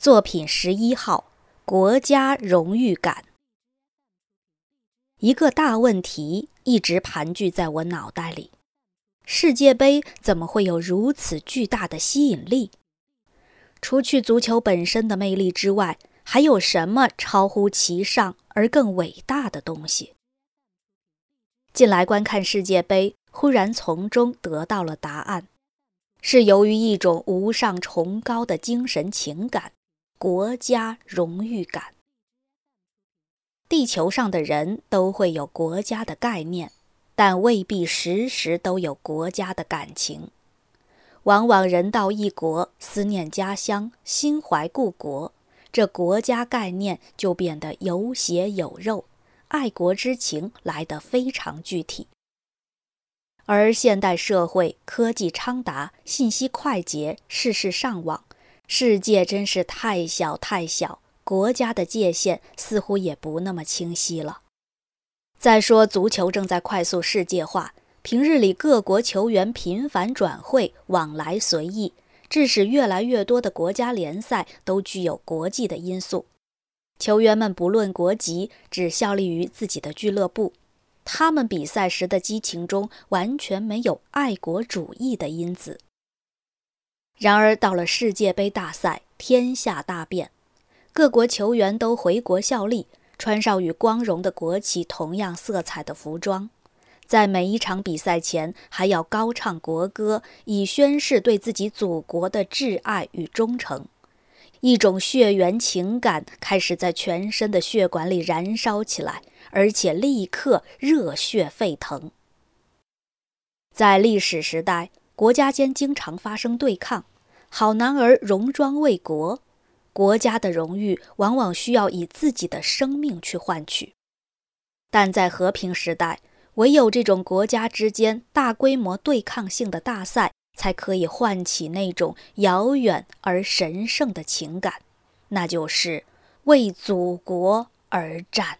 作品十一号：国家荣誉感。一个大问题一直盘踞在我脑袋里：世界杯怎么会有如此巨大的吸引力？除去足球本身的魅力之外，还有什么超乎其上而更伟大的东西？近来观看世界杯，忽然从中得到了答案：是由于一种无上崇高的精神情感。国家荣誉感。地球上的人都会有国家的概念，但未必时时都有国家的感情。往往人到异国，思念家乡，心怀故国，这国家概念就变得有血有肉，爱国之情来得非常具体。而现代社会科技昌达，信息快捷，事事上网。世界真是太小太小，国家的界限似乎也不那么清晰了。再说，足球正在快速世界化，平日里各国球员频繁转会，往来随意，致使越来越多的国家联赛都具有国际的因素。球员们不论国籍，只效力于自己的俱乐部，他们比赛时的激情中完全没有爱国主义的因子。然而，到了世界杯大赛，天下大变，各国球员都回国效力，穿上与光荣的国旗同样色彩的服装，在每一场比赛前还要高唱国歌，以宣示对自己祖国的挚爱与忠诚。一种血缘情感开始在全身的血管里燃烧起来，而且立刻热血沸腾。在历史时代，国家间经常发生对抗。好男儿戎装为国，国家的荣誉往往需要以自己的生命去换取。但在和平时代，唯有这种国家之间大规模对抗性的大赛，才可以唤起那种遥远而神圣的情感，那就是为祖国而战。